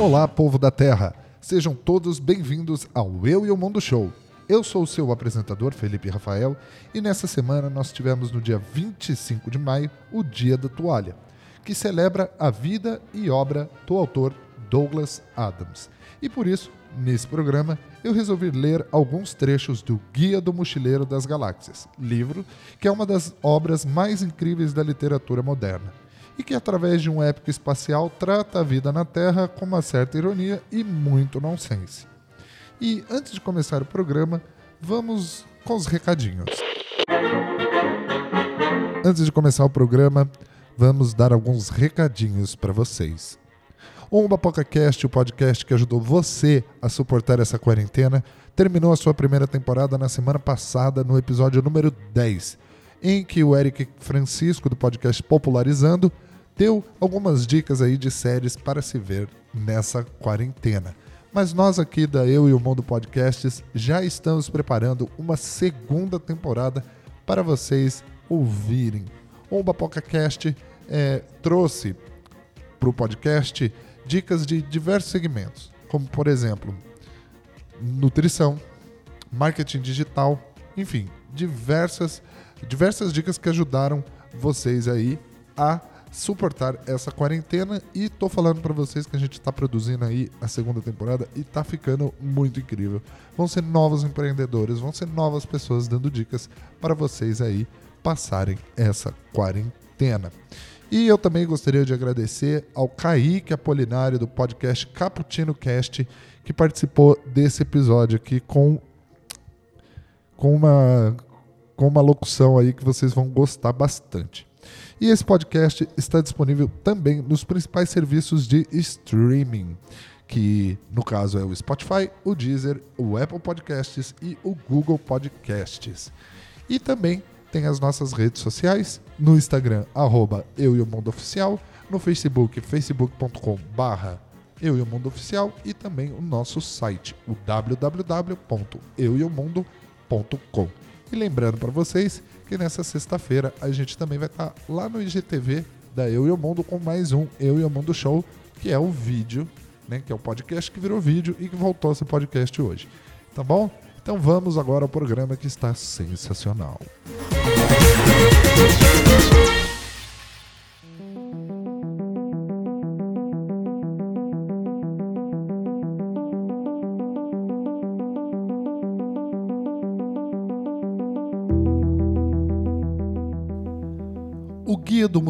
Olá, povo da Terra! Sejam todos bem-vindos ao Eu e o Mundo Show. Eu sou o seu apresentador, Felipe Rafael, e nessa semana nós tivemos no dia 25 de maio o Dia da Toalha, que celebra a vida e obra do autor Douglas Adams. E por isso, nesse programa, eu resolvi ler alguns trechos do Guia do Mochileiro das Galáxias, livro que é uma das obras mais incríveis da literatura moderna e que, através de um épico espacial, trata a vida na Terra com uma certa ironia e muito nonsense. E antes de começar o programa, vamos com os recadinhos. Antes de começar o programa, vamos dar alguns recadinhos para vocês. O BapocaCast, o podcast que ajudou você a suportar essa quarentena, terminou a sua primeira temporada na semana passada, no episódio número 10, em que o Eric Francisco, do podcast Popularizando, deu algumas dicas aí de séries para se ver nessa quarentena. Mas nós aqui da Eu e o Mundo Podcasts já estamos preparando uma segunda temporada para vocês ouvirem. O BapocaCast é, trouxe para o podcast dicas de diversos segmentos, como por exemplo nutrição, marketing digital, enfim, diversas, diversas dicas que ajudaram vocês aí a suportar essa quarentena e tô falando para vocês que a gente está produzindo aí a segunda temporada e tá ficando muito incrível. Vão ser novos empreendedores, vão ser novas pessoas dando dicas para vocês aí passarem essa quarentena. E eu também gostaria de agradecer ao Kaique Apolinário do podcast Cappuccino Cast que participou desse episódio aqui com com uma com uma locução aí que vocês vão gostar bastante. E esse podcast está disponível também nos principais serviços de streaming, que no caso é o Spotify, o Deezer, o Apple Podcasts e o Google Podcasts. E também tem as nossas redes sociais, no Instagram, arroba Eu e o Mundo Oficial, no Facebook, facebook.com barra Eu e o Mundo Oficial e também o nosso site, o www.eueomundo.com. E lembrando para vocês que nessa sexta-feira a gente também vai estar tá lá no IGTV da Eu e o Mundo com mais um Eu e o Mundo Show, que é o vídeo, né, que é o podcast que virou vídeo e que voltou a ser podcast hoje. Tá bom? Então vamos agora ao programa que está sensacional. Música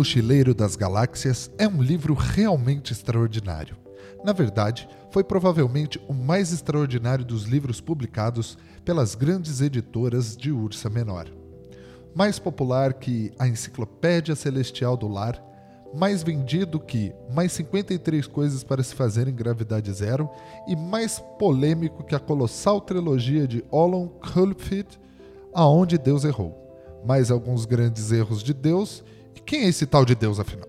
Mochileiro das Galáxias é um livro realmente extraordinário. Na verdade, foi provavelmente o mais extraordinário dos livros publicados pelas grandes editoras de Ursa Menor. Mais popular que a Enciclopédia Celestial do Lar, mais vendido que Mais 53 Coisas para se Fazer em Gravidade Zero e mais polêmico que a colossal trilogia de Olon Kulfit, Aonde Deus Errou. Mais alguns grandes erros de Deus quem é esse tal de Deus, afinal?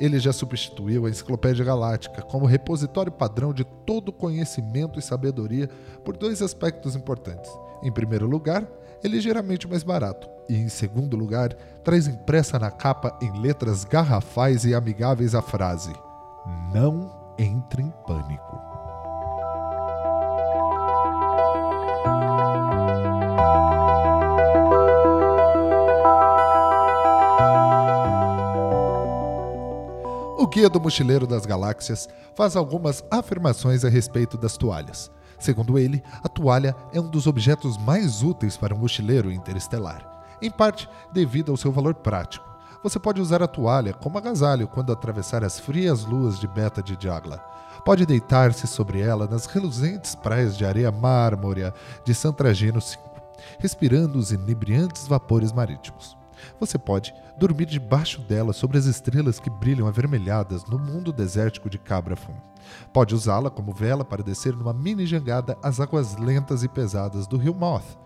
Ele já substituiu a Enciclopédia Galáctica como repositório padrão de todo conhecimento e sabedoria por dois aspectos importantes. Em primeiro lugar, é ligeiramente mais barato, e em segundo lugar, traz impressa na capa em letras garrafais e amigáveis a frase: Não entre em pânico. Guia do Mochileiro das Galáxias faz algumas afirmações a respeito das toalhas. Segundo ele, a toalha é um dos objetos mais úteis para um mochileiro interestelar, em parte devido ao seu valor prático. Você pode usar a toalha como agasalho quando atravessar as frias luas de Beta de Jagla. Pode deitar-se sobre ela nas reluzentes praias de areia mármore de Santragino 5, respirando os inebriantes vapores marítimos. Você pode dormir debaixo dela sobre as estrelas que brilham avermelhadas no mundo desértico de Cabrafum. Pode usá-la como vela para descer numa mini jangada às águas lentas e pesadas do rio Moth.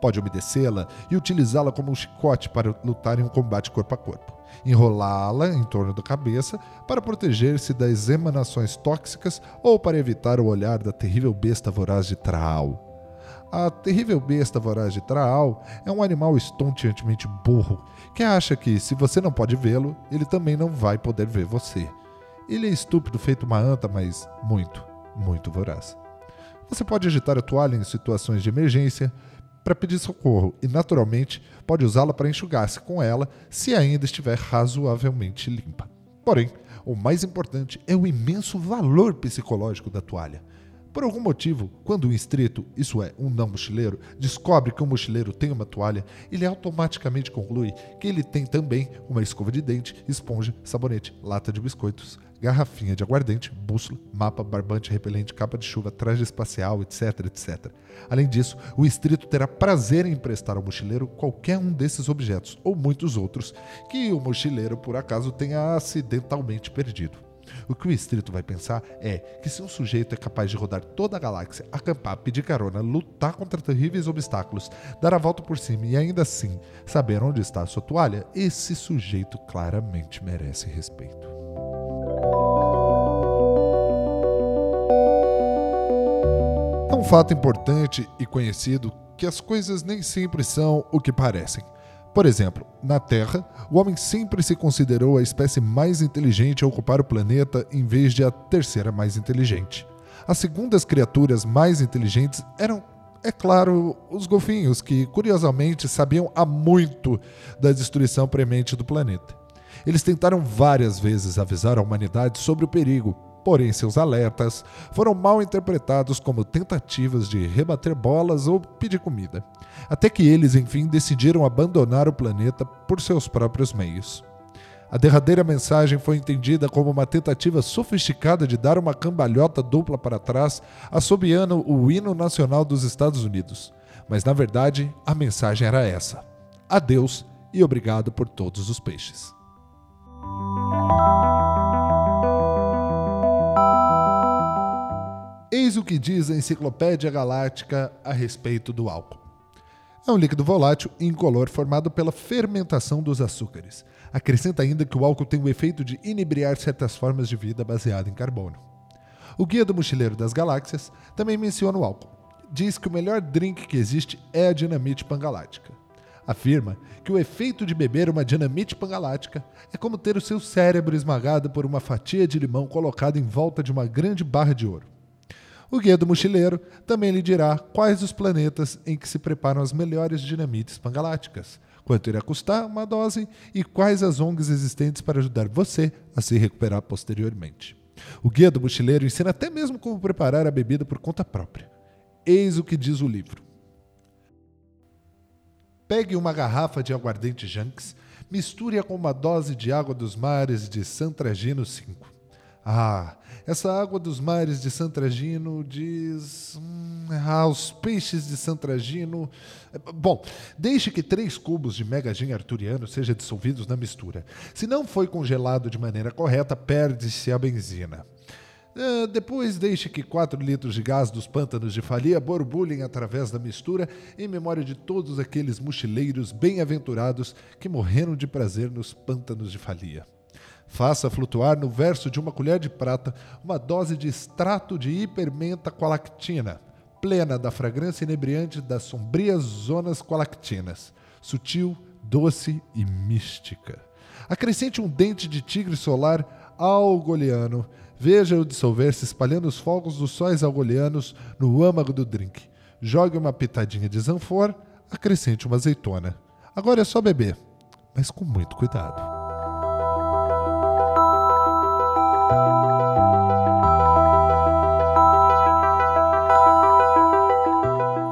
Pode umedecê-la e utilizá-la como um chicote para lutar em um combate corpo a corpo. Enrolá-la em torno da cabeça para proteger-se das emanações tóxicas ou para evitar o olhar da terrível besta voraz de Traal. A terrível besta voraz de Traal é um animal estonteantemente burro que acha que, se você não pode vê-lo, ele também não vai poder ver você. Ele é estúpido feito uma anta, mas muito, muito voraz. Você pode agitar a toalha em situações de emergência para pedir socorro e, naturalmente, pode usá-la para enxugar-se com ela se ainda estiver razoavelmente limpa. Porém, o mais importante é o imenso valor psicológico da toalha. Por algum motivo, quando um inscrito, isso é, um não mochileiro, descobre que um mochileiro tem uma toalha, ele automaticamente conclui que ele tem também uma escova de dente, esponja, sabonete, lata de biscoitos, garrafinha de aguardente, bússola, mapa, barbante, repelente, capa de chuva, traje espacial, etc, etc. Além disso, o inscrito terá prazer em emprestar ao mochileiro qualquer um desses objetos, ou muitos outros, que o mochileiro por acaso tenha acidentalmente perdido. O que o estrito vai pensar é que se um sujeito é capaz de rodar toda a galáxia, acampar, pedir carona, lutar contra terríveis obstáculos, dar a volta por cima e ainda assim saber onde está a sua toalha, esse sujeito claramente merece respeito. É um fato importante e conhecido que as coisas nem sempre são o que parecem. Por exemplo, na Terra, o homem sempre se considerou a espécie mais inteligente a ocupar o planeta em vez de a terceira mais inteligente. As segundas criaturas mais inteligentes eram, é claro, os golfinhos, que curiosamente sabiam há muito da destruição premente do planeta. Eles tentaram várias vezes avisar a humanidade sobre o perigo, porém seus alertas foram mal interpretados como tentativas de rebater bolas ou pedir comida, até que eles enfim decidiram abandonar o planeta por seus próprios meios. A derradeira mensagem foi entendida como uma tentativa sofisticada de dar uma cambalhota dupla para trás, assobiando o hino nacional dos Estados Unidos. Mas na verdade, a mensagem era essa: adeus e obrigado por todos os peixes. Eis o que diz a Enciclopédia Galáctica a respeito do álcool. É um líquido volátil e incolor formado pela fermentação dos açúcares. Acrescenta ainda que o álcool tem o efeito de inebriar certas formas de vida baseada em carbono. O Guia do Mochileiro das Galáxias também menciona o álcool. Diz que o melhor drink que existe é a dinamite pangalática. Afirma que o efeito de beber uma dinamite pangalática é como ter o seu cérebro esmagado por uma fatia de limão colocada em volta de uma grande barra de ouro. O guia do mochileiro também lhe dirá quais os planetas em que se preparam as melhores dinamites pangaláticas, quanto irá custar uma dose e quais as ONGs existentes para ajudar você a se recuperar posteriormente. O guia do mochileiro ensina até mesmo como preparar a bebida por conta própria. Eis o que diz o livro. Pegue uma garrafa de aguardente Janks, misture-a com uma dose de água dos mares de Santragino 5. Ah, essa água dos mares de Santragino diz. Hum, ah, os peixes de Santragino. Bom, deixe que três cubos de mega gin arturiano sejam dissolvidos na mistura. Se não foi congelado de maneira correta, perde-se a benzina. Uh, depois deixe que 4 litros de gás dos pântanos de falia borbulhem através da mistura em memória de todos aqueles mochileiros bem-aventurados que morreram de prazer nos pântanos de falia. Faça flutuar no verso de uma colher de prata uma dose de extrato de hipermenta qualactina, plena da fragrância inebriante das sombrias zonas qualactinas, sutil, doce e mística. Acrescente um dente de tigre solar algoliano. Veja-o dissolver-se espalhando os fogos dos sóis algolianos no âmago do drink. Jogue uma pitadinha de zanfor, acrescente uma azeitona. Agora é só beber, mas com muito cuidado.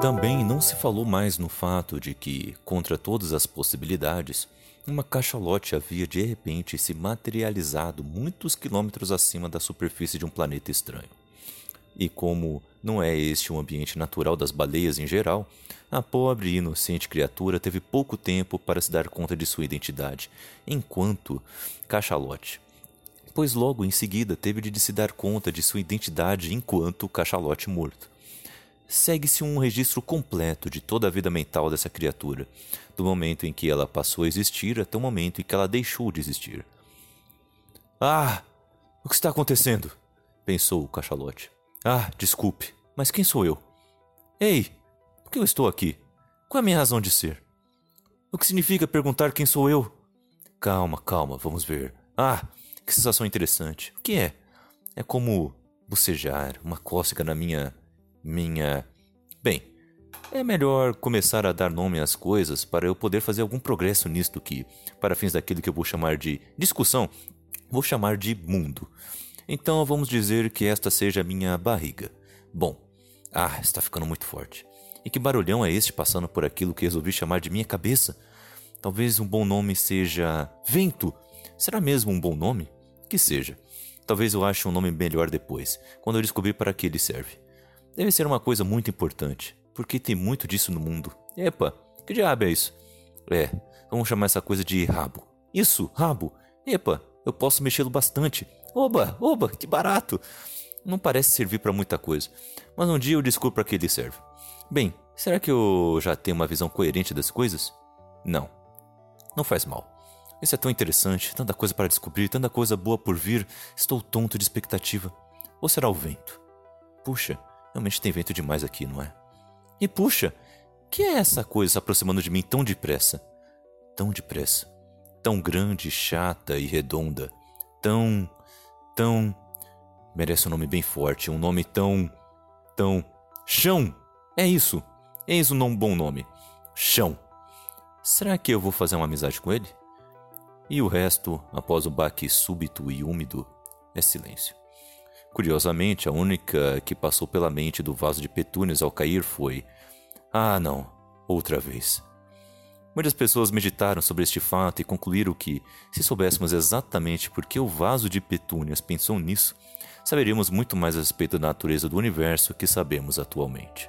Também não se falou mais no fato de que, contra todas as possibilidades, uma cachalote havia de repente se materializado muitos quilômetros acima da superfície de um planeta estranho. E como não é este o ambiente natural das baleias em geral, a pobre e inocente criatura teve pouco tempo para se dar conta de sua identidade, enquanto cachalote. Pois logo em seguida teve de se dar conta de sua identidade enquanto cachalote morto segue-se um registro completo de toda a vida mental dessa criatura, do momento em que ela passou a existir até o momento em que ela deixou de existir. Ah! O que está acontecendo? pensou o cachalote. Ah, desculpe, mas quem sou eu? Ei! Por que eu estou aqui? Qual é a minha razão de ser? O que significa perguntar quem sou eu? Calma, calma, vamos ver. Ah, Que sensação interessante. O que é? É como bocejar, uma cócega na minha. Minha. Bem, é melhor começar a dar nome às coisas para eu poder fazer algum progresso nisto que, para fins daquilo que eu vou chamar de discussão, vou chamar de mundo. Então vamos dizer que esta seja a minha barriga. Bom, ah, está ficando muito forte. E que barulhão é este passando por aquilo que resolvi chamar de minha cabeça? Talvez um bom nome seja vento. Será mesmo um bom nome? Que seja. Talvez eu ache um nome melhor depois, quando eu descobrir para que ele serve. Deve ser uma coisa muito importante, porque tem muito disso no mundo. Epa, que diabo é isso? É, vamos chamar essa coisa de rabo. Isso, rabo. Epa, eu posso mexê-lo bastante. Oba, oba, que barato. Não parece servir para muita coisa, mas um dia eu descubro para que ele serve. Bem, será que eu já tenho uma visão coerente das coisas? Não. Não faz mal. Isso é tão interessante, tanta coisa para descobrir, tanta coisa boa por vir. Estou tonto de expectativa. Ou será o vento? Puxa, realmente tem vento demais aqui, não é? E puxa, que é essa coisa se aproximando de mim tão depressa? Tão depressa. Tão grande, chata e redonda. Tão. tão. Merece um nome bem forte, um nome tão. tão. Chão! É isso! Eis um bom nome. Chão. Será que eu vou fazer uma amizade com ele? E o resto, após o baque súbito e úmido, é silêncio. Curiosamente, a única que passou pela mente do vaso de petúnias ao cair foi: Ah, não, outra vez. Muitas pessoas meditaram sobre este fato e concluíram que, se soubéssemos exatamente por que o vaso de petúnias pensou nisso, saberíamos muito mais a respeito da natureza do universo que sabemos atualmente.